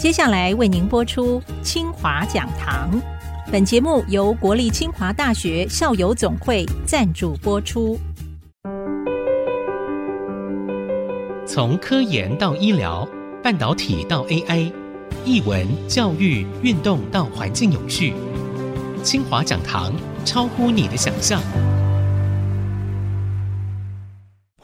接下来为您播出清华讲堂。本节目由国立清华大学校友总会赞助播出。从科研到医疗，半导体到 AI，艺文、教育、运动到环境永续，清华讲堂超乎你的想象。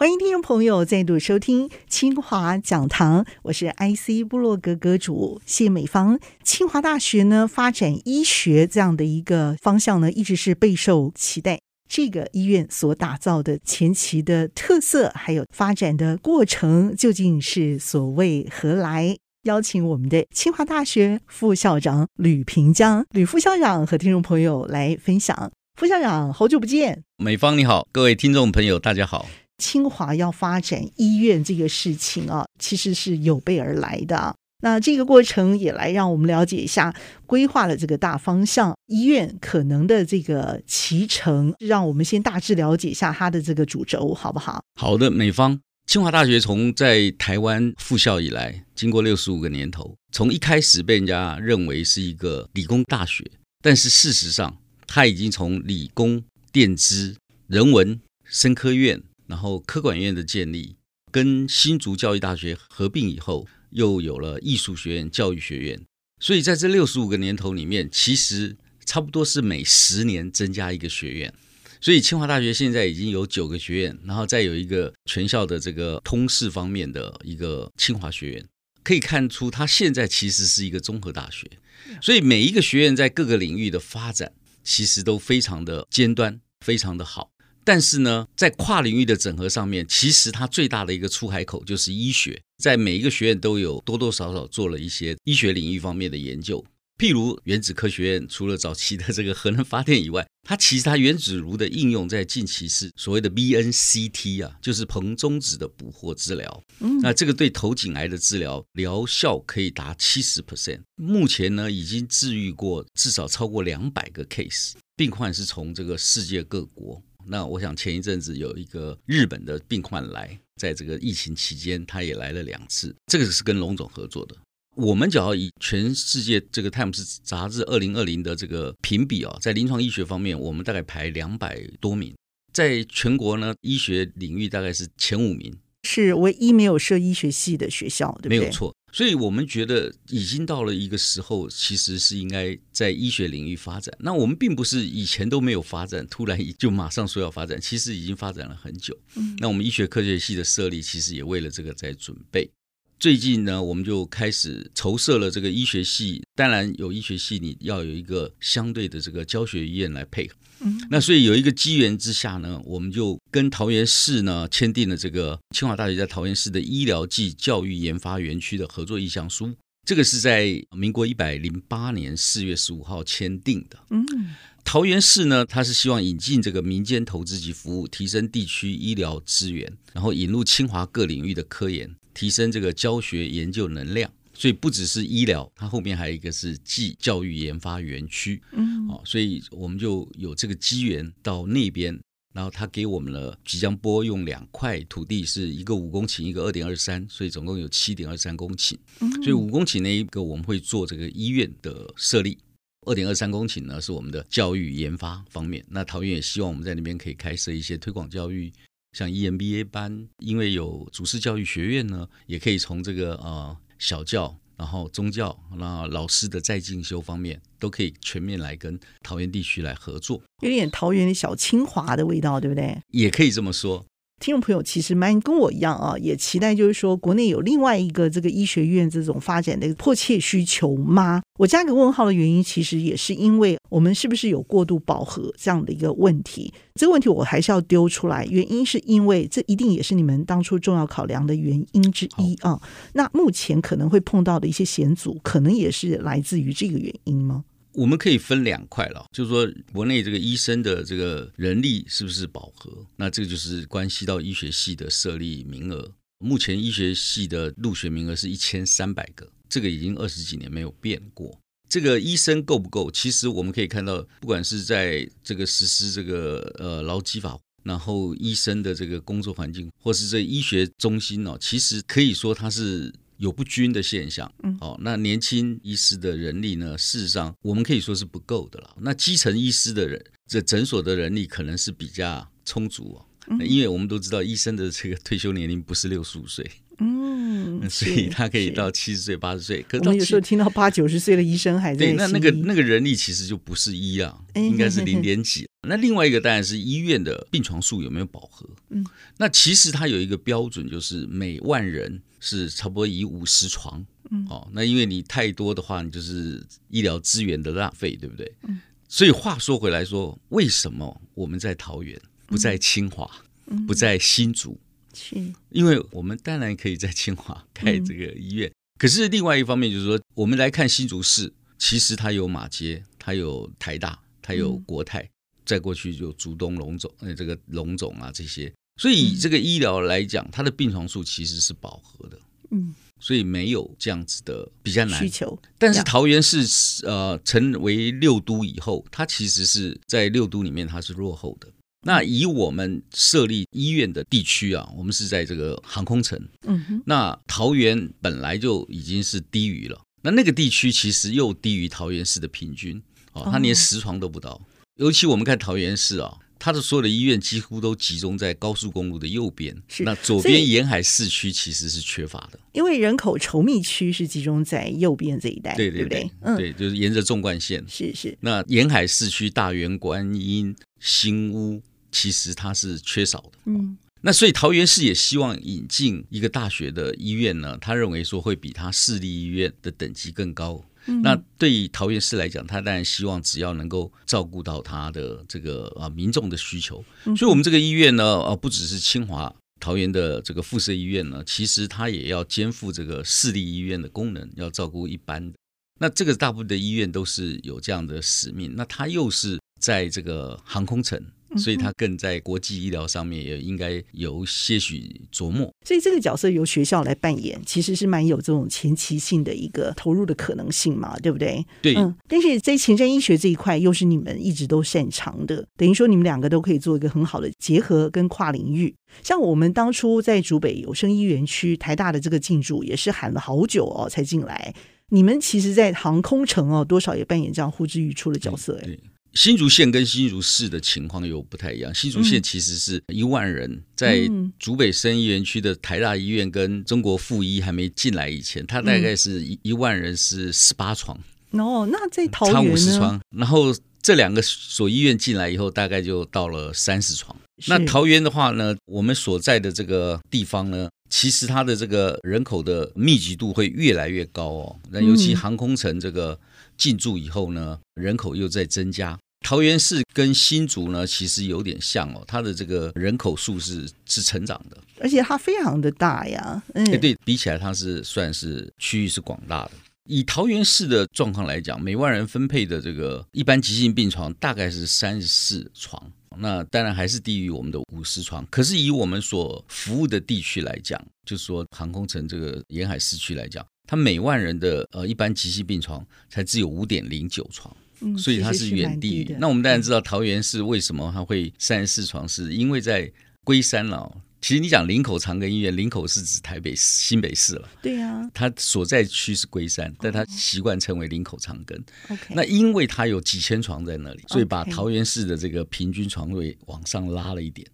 欢迎听众朋友再度收听清华讲堂，我是 IC 部落格阁主谢美芳。清华大学呢，发展医学这样的一个方向呢，一直是备受期待。这个医院所打造的前期的特色，还有发展的过程，究竟是所谓何来？邀请我们的清华大学副校长吕平江，吕副校长和听众朋友来分享。副校长，好久不见。美芳你好，各位听众朋友大家好。清华要发展医院这个事情啊，其实是有备而来的。那这个过程也来让我们了解一下规划了这个大方向，医院可能的这个期程，让我们先大致了解一下它的这个主轴，好不好？好的，美方，清华大学从在台湾复校以来，经过六十五个年头，从一开始被人家认为是一个理工大学，但是事实上，它已经从理工、电资、人文、生科院。然后科管院的建立，跟新竹教育大学合并以后，又有了艺术学院、教育学院。所以在这六十五个年头里面，其实差不多是每十年增加一个学院。所以清华大学现在已经有九个学院，然后再有一个全校的这个通识方面的一个清华学院，可以看出它现在其实是一个综合大学。所以每一个学院在各个领域的发展，其实都非常的尖端，非常的好。但是呢，在跨领域的整合上面，其实它最大的一个出海口就是医学，在每一个学院都有多多少少做了一些医学领域方面的研究。譬如原子科学院，除了早期的这个核能发电以外，它其实它原子炉的应用在近期是所谓的 BNCT 啊，就是硼中子的捕获治疗。嗯，那这个对头颈癌的治疗疗效可以达七十 percent。目前呢，已经治愈过至少超过两百个 case，病患是从这个世界各国。那我想前一阵子有一个日本的病患来，在这个疫情期间，他也来了两次。这个是跟龙总合作的。我们只要以全世界这个《泰晤士》杂志二零二零的这个评比啊，在临床医学方面，我们大概排两百多名，在全国呢，医学领域大概是前五名，是唯一没有设医学系的学校，对不对？没有错。所以我们觉得已经到了一个时候，其实是应该在医学领域发展。那我们并不是以前都没有发展，突然就马上说要发展，其实已经发展了很久。那我们医学科学系的设立，其实也为了这个在准备。最近呢，我们就开始筹设了这个医学系。当然有医学系，你要有一个相对的这个教学医院来配合。嗯，那所以有一个机缘之下呢，我们就跟桃园市呢签订了这个清华大学在桃园市的医疗暨教育研发园区的合作意向书。这个是在民国一百零八年四月十五号签订的。嗯，桃园市呢，它是希望引进这个民间投资及服务，提升地区医疗资源，然后引入清华各领域的科研。提升这个教学研究能量，所以不只是医疗，它后面还有一个是技教育研发园区，嗯，哦，所以我们就有这个机缘到那边，然后他给我们了即将拨用两块土地，是一个五公顷，一个二点二三，所以总共有七点二三公顷，嗯，所以五公顷那一个我们会做这个医院的设立，二点二三公顷呢是我们的教育研发方面，那桃园也希望我们在那边可以开设一些推广教育。像 EMBA 班，因为有主事教育学院呢，也可以从这个呃小教，然后宗教，那老师的再进修方面，都可以全面来跟桃园地区来合作，有点桃园的小清华的味道，对不对？也可以这么说。听众朋友其实蛮跟我一样啊，也期待就是说国内有另外一个这个医学院这种发展的迫切需求吗？我加个问号的原因，其实也是因为我们是不是有过度饱和这样的一个问题？这个问题我还是要丢出来，原因是因为这一定也是你们当初重要考量的原因之一啊。那目前可能会碰到的一些险阻，可能也是来自于这个原因吗？我们可以分两块了，就是说国内这个医生的这个人力是不是饱和？那这个就是关系到医学系的设立名额。目前医学系的入学名额是一千三百个，这个已经二十几年没有变过。这个医生够不够？其实我们可以看到，不管是在这个实施这个呃劳基法，然后医生的这个工作环境，或是这医学中心哦，其实可以说它是有不均的现象。嗯，哦，那年轻医师的人力呢，事实上我们可以说是不够的了。那基层医师的人，这诊所的人力可能是比较充足哦，嗯，因为我们都知道医生的这个退休年龄不是六十五岁。嗯，所以他可以到七十岁、八十岁。可是我们有时候听到八九十岁的医生还在。对，那那个那个人力其实就不是一啊，应该是零点几。那另外一个当然是医院的病床数有没有饱和。嗯，那其实它有一个标准，就是每万人是差不多以五十床。嗯，哦，那因为你太多的话，你就是医疗资源的浪费，对不对？嗯。所以话说回来说，为什么我们在桃园，不在清华，不在新竹？是，因为我们当然可以在清华开这个医院，嗯、可是另外一方面就是说，我们来看新竹市，其实它有马街，它有台大，它有国泰，嗯、再过去就竹东龙总，呃，这个龙总啊这些，所以以这个医疗来讲，它的病床数其实是饱和的，嗯，所以没有这样子的比较难需求。但是桃园市呃成为六都以后，它其实是在六都里面它是落后的。那以我们设立医院的地区啊，我们是在这个航空城。嗯哼。那桃园本来就已经是低于了，那那个地区其实又低于桃园市的平均哦，它连十床都不到。尤其我们看桃园市啊，它的所有的医院几乎都集中在高速公路的右边，是那左边沿海市区其实是缺乏的，因为人口稠密区是集中在右边这一带，对对对，对对嗯，对，就是沿着纵贯线。是是。那沿海市区大园、观音、新屋。其实它是缺少的，嗯，那所以桃园市也希望引进一个大学的医院呢，他认为说会比他市立医院的等级更高。嗯，那对于桃园市来讲，他当然希望只要能够照顾到他的这个啊民众的需求，所以我们这个医院呢，啊不只是清华桃园的这个附设医院呢，其实它也要肩负这个市立医院的功能，要照顾一般的。那这个大部分的医院都是有这样的使命，那它又是在这个航空城。所以他更在国际医疗上面也应该有些许琢磨。所以这个角色由学校来扮演，其实是蛮有这种前期性的一个投入的可能性嘛，对不对？对。嗯。但是在前瞻医学这一块，又是你们一直都擅长的，等于说你们两个都可以做一个很好的结合跟跨领域。像我们当初在竹北有生医园区，台大的这个进驻也是喊了好久哦才进来。你们其实，在航空城哦，多少也扮演这样呼之欲出的角色哎。新竹县跟新竹市的情况又不太一样。新竹县其实是一万人，嗯、在竹北生医园区的台大医院跟中国附医还没进来以前，它大概是一一万人是十八床。哦，那在桃园呢？差五十床。然后这两个所医院进来以后，大概就到了三十床。那桃园的话呢，我们所在的这个地方呢，其实它的这个人口的密集度会越来越高哦。那尤其航空城这个进驻以后呢，人口又在增加。桃园市跟新竹呢，其实有点像哦，它的这个人口数是是成长的，而且它非常的大呀。嗯，对，比起来它是算是区域是广大的。以桃园市的状况来讲，每万人分配的这个一般急性病床大概是三十四床，那当然还是低于我们的五十床。可是以我们所服务的地区来讲，就是说航空城这个沿海市区来讲，它每万人的呃一般急性病床才只有五点零九床。所以它是远地于。那我们当然知道桃园市为什么它会三十四床，是因为在龟山了。其实你讲林口长庚医院，林口是指台北新北市了。对呀，它所在区是龟山，但它习惯称为林口长庚。那因为它有几千床在那里，所以把桃园市的这个平均床位往上拉了一点。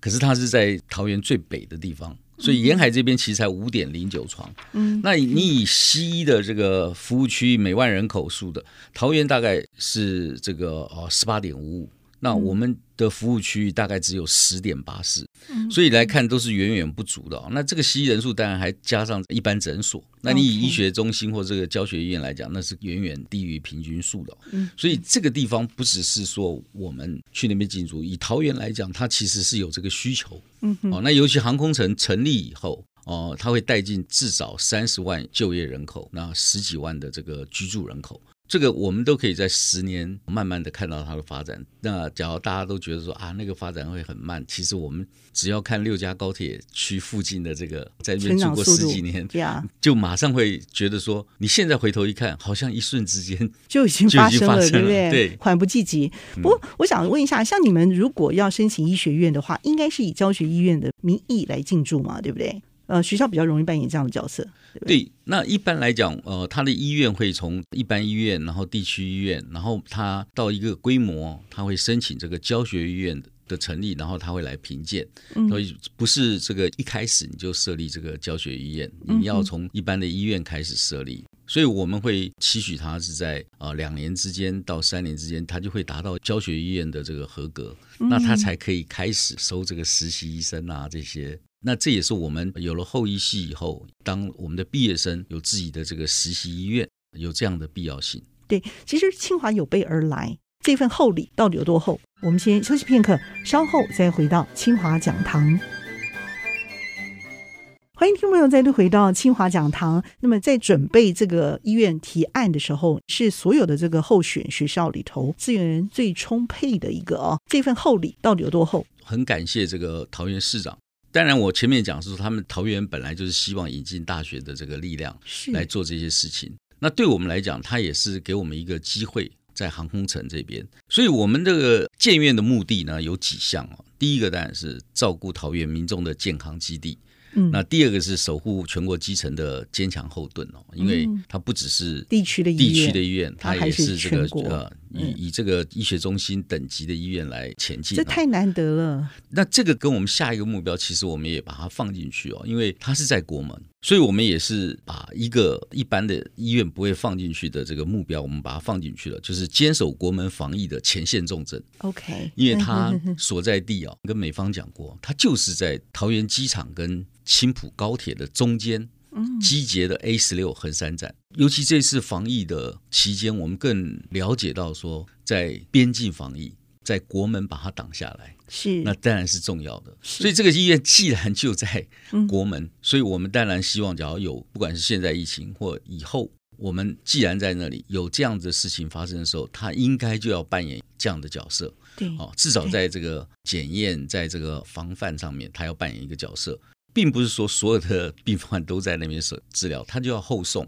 可是它是在桃园最北的地方。所以沿海这边其实才五点零九床，嗯，那你以西医的这个服务区每万人口数的桃园大概是这个呃十八点五五，那我们的服务区域大概只有十点八四，所以来看都是远远不足的。那这个西医人数当然还加上一般诊所，那你以医学中心或这个教学医院来讲，那是远远低于平均数的。所以这个地方不只是说我们去那边进驻，以桃园来讲，它其实是有这个需求。哦，那尤其航空城成立以后，哦，它会带进至少三十万就业人口，那十几万的这个居住人口。这个我们都可以在十年慢慢的看到它的发展。那假如大家都觉得说啊，那个发展会很慢，其实我们只要看六家高铁区附近的这个，在那边住过十几年，就马上会觉得说，你现在回头一看，好像一瞬之间 就已经发生了，对不对？对，缓不济急。不过我想问一下，像你们如果要申请医学院的话，应该是以教学医院的名义来进驻嘛，对不对？呃，学校比较容易扮演这样的角色。对，对，对，那一般来讲，呃，他的医院会从一般医院，然后地区医院，然后他到一个规模，他会申请这个教学医院的成立，然后他会来评鉴。嗯，所以不是这个一开始你就设立这个教学医院，你要从一般的医院开始设立。所以我们会期许他是在呃两年之间到三年之间，他就会达到教学医院的这个合格，那他才可以开始收这个实习医生啊这些。那这也是我们有了后医系以后，当我们的毕业生有自己的这个实习医院，有这样的必要性。对，其实清华有备而来，这份厚礼到底有多厚？我们先休息片刻，稍后再回到清华讲堂。欢迎听众朋友再度回到清华讲堂。那么，在准备这个医院提案的时候，是所有的这个候选学校里头资源最充沛的一个哦。这份厚礼到底有多厚？很感谢这个桃园市长。当然，我前面讲是说，他们桃园本来就是希望引进大学的这个力量来做这些事情。那对我们来讲，它也是给我们一个机会，在航空城这边。所以，我们这个建院的目的呢，有几项哦。第一个当然是照顾桃园民众的健康基地。嗯，那第二个是守护全国基层的坚强后盾哦，因为它不只是地区的地区的医院，它也是这个呃以以这个医学中心等级的医院来前进，这太难得了。那这个跟我们下一个目标，其实我们也把它放进去哦，因为它是在国门，所以我们也是把一个一般的医院不会放进去的这个目标，我们把它放进去了，就是坚守国门防疫的前线重镇。OK，因为它所在地哦，跟美方讲过，它就是在桃园机场跟青浦高铁的中间，集结的 A 十六横山站。尤其这次防疫的期间，我们更了解到说，在边境防疫，在国门把它挡下来，是那当然是重要的。所以这个医院既然就在国门，所以我们当然希望，只要有不管是现在疫情或以后，我们既然在那里有这样的事情发生的时候，他应该就要扮演这样的角色。对，哦，至少在这个检验，在这个防范上面，他要扮演一个角色。并不是说所有的病患都在那边治治疗，他就要后送，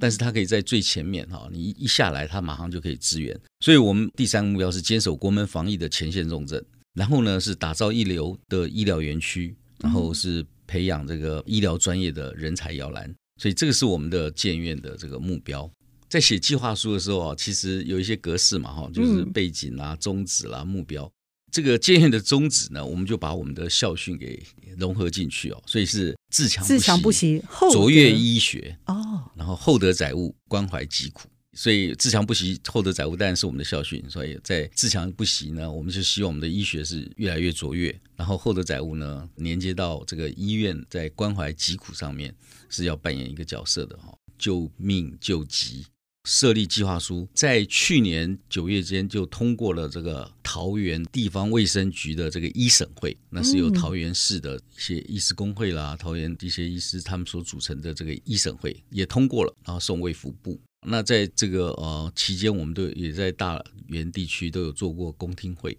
但是他可以在最前面哈，你一下来，他马上就可以支援。所以，我们第三个目标是坚守国门防疫的前线重镇，然后呢是打造一流的医疗园区，然后是培养这个医疗专业的人才摇篮。所以，这个是我们的建院的这个目标。在写计划书的时候啊，其实有一些格式嘛哈，就是背景啦、宗旨啦、目标。这个建院的宗旨呢，我们就把我们的校训给融合进去哦，所以是自强自强不息，卓越医学哦，然后厚德载物，关怀疾苦，所以自强不息，厚德载物当然是我们的校训。所以在自强不息呢，我们就希望我们的医学是越来越卓越，然后厚德载物呢，连接到这个医院在关怀疾苦上面是要扮演一个角色的哈，救命救急。设立计划书，在去年九月间就通过了这个桃园地方卫生局的这个医审会，那是由桃园市的一些医师工会啦、桃园一些医师他们所组成的这个医审会也通过了，然后送卫福部。那在这个呃期间，我们都也在大园地区都有做过公听会，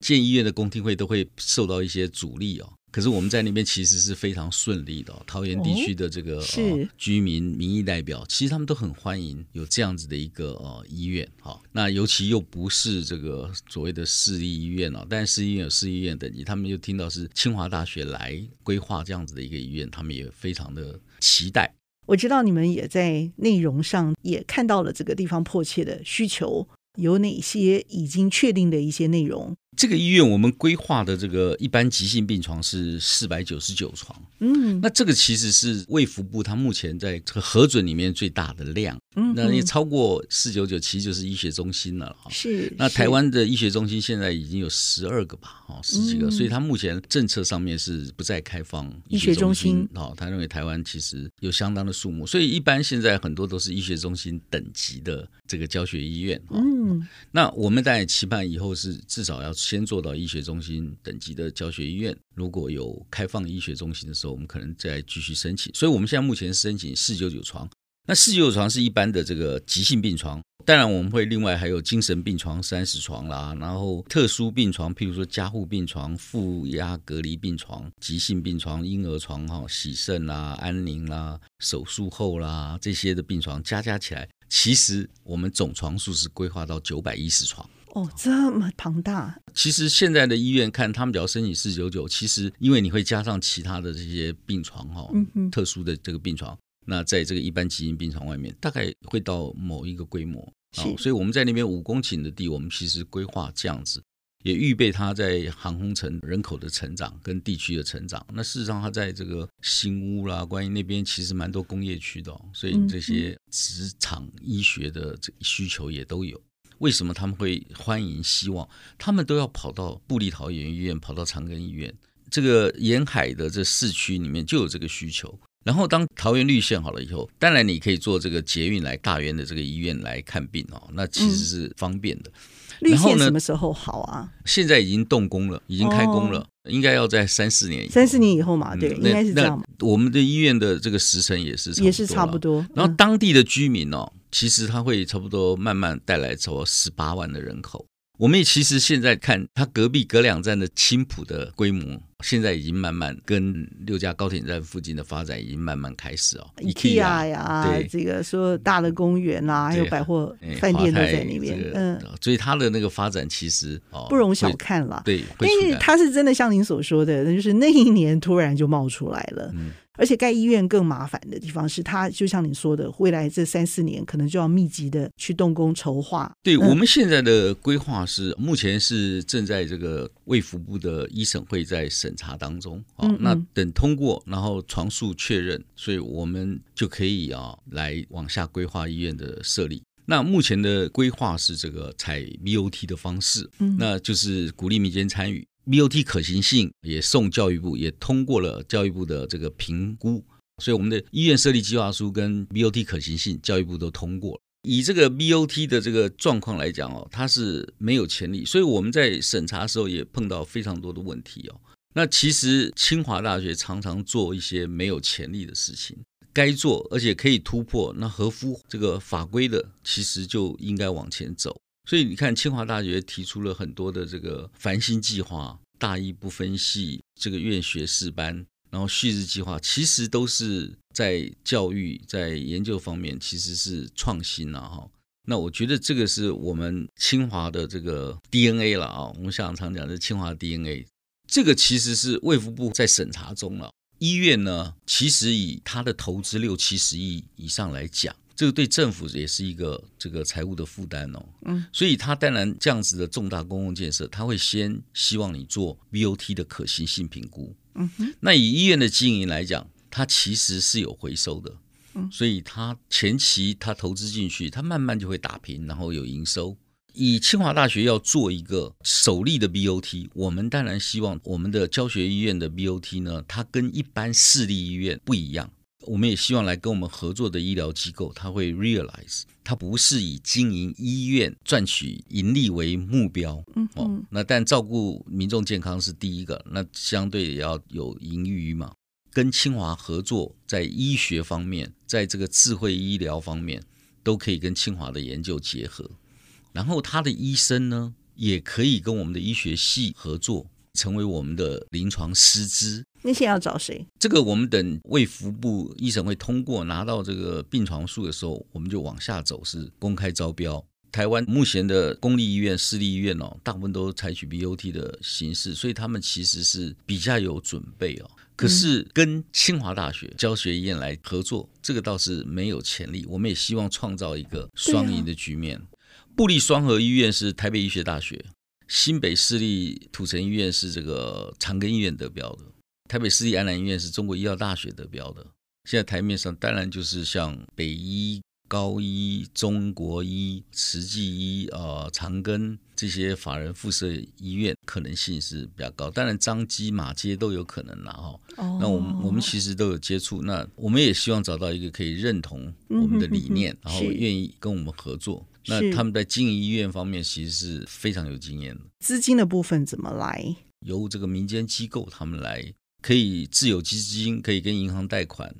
建医院的公听会都会受到一些阻力哦。可是我们在那边其实是非常顺利的，桃园地区的这个、哦呃、居民民意代表，其实他们都很欢迎有这样子的一个呃医院，好，那尤其又不是这个所谓的市立医院哦，但是市立医院有市立医院等级，他们又听到是清华大学来规划这样子的一个医院，他们也非常的期待。我知道你们也在内容上也看到了这个地方迫切的需求，有哪些已经确定的一些内容？这个医院我们规划的这个一般急性病床是四百九十九床，嗯，那这个其实是卫福部它目前在这个核准里面最大的量，嗯，那你超过四九九，其实就是医学中心了哈。是，那台湾的医学中心现在已经有十二个吧，哈，十几个，所以它目前政策上面是不再开放医学中心，哦，他认为台湾其实有相当的数目，所以一般现在很多都是医学中心等级的这个教学医院，嗯，那我们在期盼以后是至少要。先做到医学中心等级的教学医院，如果有开放医学中心的时候，我们可能再继续申请。所以，我们现在目前申请四九九床。那四九九床是一般的这个急性病床，当然我们会另外还有精神病床三十床啦，然后特殊病床，譬如说加护病床、负压隔离病床、急性病床、婴儿床哈、洗肾啦、安宁啦、手术后啦这些的病床加加起来，其实我们总床数是规划到九百一十床。哦，这么庞大。其实现在的医院看他们只要申请四九九，其实因为你会加上其他的这些病床哈，嗯嗯，特殊的这个病床，那在这个一般急诊病床外面，大概会到某一个规模啊，所以我们在那边五公顷的地，我们其实规划这样子。也预备它在航空城人口的成长跟地区的成长。那事实上，它在这个新屋啦，关于那边其实蛮多工业区的，所以这些职场医学的这需求也都有。为什么他们会欢迎？希望他们都要跑到布立桃园医院，跑到长庚医院。这个沿海的这市区里面就有这个需求。然后当桃园绿线好了以后，当然你可以坐这个捷运来大园的这个医院来看病哦，那其实是方便的。绿线什么时候好啊？现在已经动工了，已经开工了，哦、应该要在三四年以后。三四年以后嘛，对，嗯、应该是这样。我们的医院的这个时程也是也是差不多。嗯、然后当地的居民哦，其实它会差不多慢慢带来超过十八万的人口。我们也其实现在看它隔壁隔两站的青浦的规模，现在已经慢慢跟六家高铁站附近的发展已经慢慢开始哦。IKEA 呀，对，这个说大的公园啊，还有百货饭店都在那边。嗯，所以它的那个发展其实哦不容小看了。对，因为它是真的像您所说的，那就是那一年突然就冒出来了。嗯。而且盖医院更麻烦的地方是，它就像你说的，未来这三四年可能就要密集的去动工筹划。对，嗯、我们现在的规划是，目前是正在这个卫福部的医审会在审查当中啊。嗯嗯，那等通过，然后床数确认，所以我们就可以啊来往下规划医院的设立。那目前的规划是这个采 BOT 的方式，嗯，那就是鼓励民间参与。BOT 可行性也送教育部，也通过了教育部的这个评估，所以我们的医院设立计划书跟 BOT 可行性，教育部都通过了。以这个 BOT 的这个状况来讲哦，它是没有潜力，所以我们在审查的时候也碰到非常多的问题哦。那其实清华大学常常做一些没有潜力的事情，该做而且可以突破，那合乎这个法规的，其实就应该往前走。所以你看，清华大学提出了很多的这个繁星计划、大一不分系、这个院学士班，然后旭日计划，其实都是在教育、在研究方面，其实是创新了哈。那我觉得这个是我们清华的这个 DNA 了啊。我们校长常讲的清华 DNA，这个其实是卫福部在审查中了。医院呢，其实以它的投资六七十亿以上来讲。这个对政府也是一个这个财务的负担哦，嗯，所以他当然这样子的重大公共建设，他会先希望你做 BOT 的可行性评估，嗯哼，那以医院的经营来讲，它其实是有回收的，嗯，所以它前期它投资进去，它慢慢就会打平，然后有营收。以清华大学要做一个首例的 BOT，我们当然希望我们的教学医院的 BOT 呢，它跟一般私立医院不一样。我们也希望来跟我们合作的医疗机构，他会 realize，他不是以经营医院赚取盈利为目标，嗯，哦，那但照顾民众健康是第一个，那相对也要有盈余嘛。跟清华合作，在医学方面，在这个智慧医疗方面，都可以跟清华的研究结合。然后他的医生呢，也可以跟我们的医学系合作，成为我们的临床师资。那些要找谁？这个我们等卫福部医审会通过，拿到这个病床数的时候，我们就往下走，是公开招标。台湾目前的公立医院、私立医院哦，大部分都采取 BOT 的形式，所以他们其实是比较有准备哦。可是跟清华大学教学医院来合作，这个倒是没有潜力。我们也希望创造一个双赢的局面。布立双和医院是台北医学大学，新北市立土城医院是这个长庚医院得标的。台北市立安南医院是中国医药大学得标的，现在台面上当然就是像北医、高医、中国医、慈济医、呃长庚这些法人附设医院，可能性是比较高。当然彰基、马偕都有可能啦哈。哦，那我们我们其实都有接触，那我们也希望找到一个可以认同我们的理念，嗯、哼哼然后愿意跟我们合作。是那他们在经营医院方面其实是非常有经验的。资金的部分怎么来？由这个民间机构他们来。可以自有基金，可以跟银行贷款。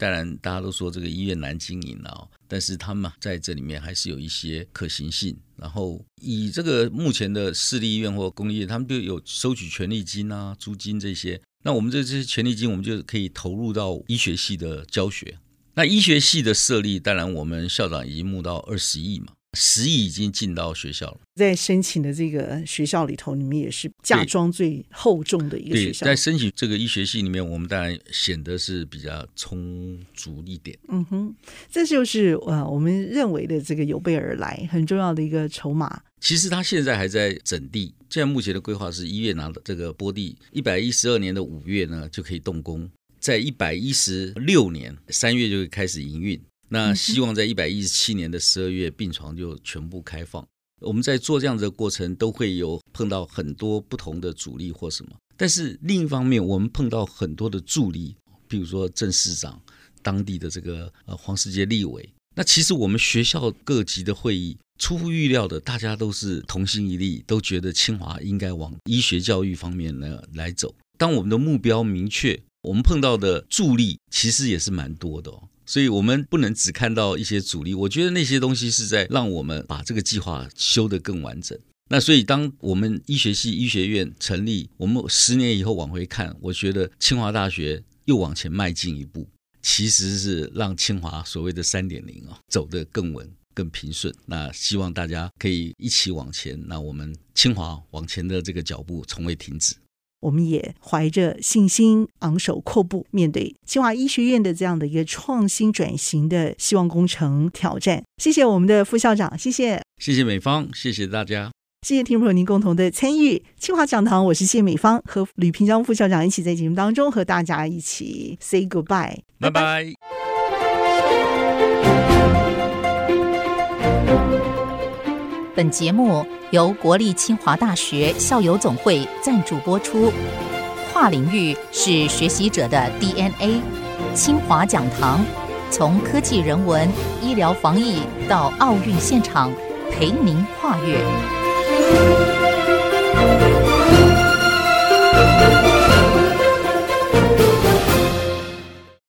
当然，大家都说这个医院难经营了，但是他们在这里面还是有一些可行性。然后以这个目前的私立医院或公立医院，他们就有收取权利金啊、租金这些。那我们这这些权利金，我们就可以投入到医学系的教学。那医学系的设立，当然我们校长已经募到二十亿嘛。十亿已经进到学校了。在申请的这个学校里头，你们也是嫁妆最厚重的一个学校。在申请这个医学系里面，我们当然显得是比较充足一点。嗯哼，这就是呃我们认为的这个有备而来很重要的一个筹码。其实他现在还在整地，现在目前的规划是一月拿到这个拨地，一百一十二年的五月呢就可以动工，在一百一十六年三月就会开始营运。那希望在一百一十七年的十二月，病床就全部开放。我们在做这样子的过程，都会有碰到很多不同的阻力或什么。但是另一方面，我们碰到很多的助力，比如说郑市长、当地的这个呃黄世杰立委。那其实我们学校各级的会议，出乎预料的，大家都是同心一力，都觉得清华应该往医学教育方面呢来走。当我们的目标明确，我们碰到的助力其实也是蛮多的哦。所以，我们不能只看到一些阻力。我觉得那些东西是在让我们把这个计划修得更完整。那所以，当我们医学系医学院成立，我们十年以后往回看，我觉得清华大学又往前迈进一步，其实是让清华所谓的三点零啊走得更稳、更平顺。那希望大家可以一起往前，那我们清华往前的这个脚步从未停止。我们也怀着信心，昂首阔步，面对清华医学院的这样的一个创新转型的希望工程挑战。谢谢我们的副校长，谢谢，谢谢美芳，谢谢大家，谢谢听众朋友您共同的参与。清华讲堂，我是谢美芳，和吕平章副校长一起在节目当中和大家一起 say goodbye，拜拜。本节目由国立清华大学校友总会赞助播出。跨领域是学习者的 DNA。清华讲堂，从科技人文、医疗防疫到奥运现场，陪您跨越。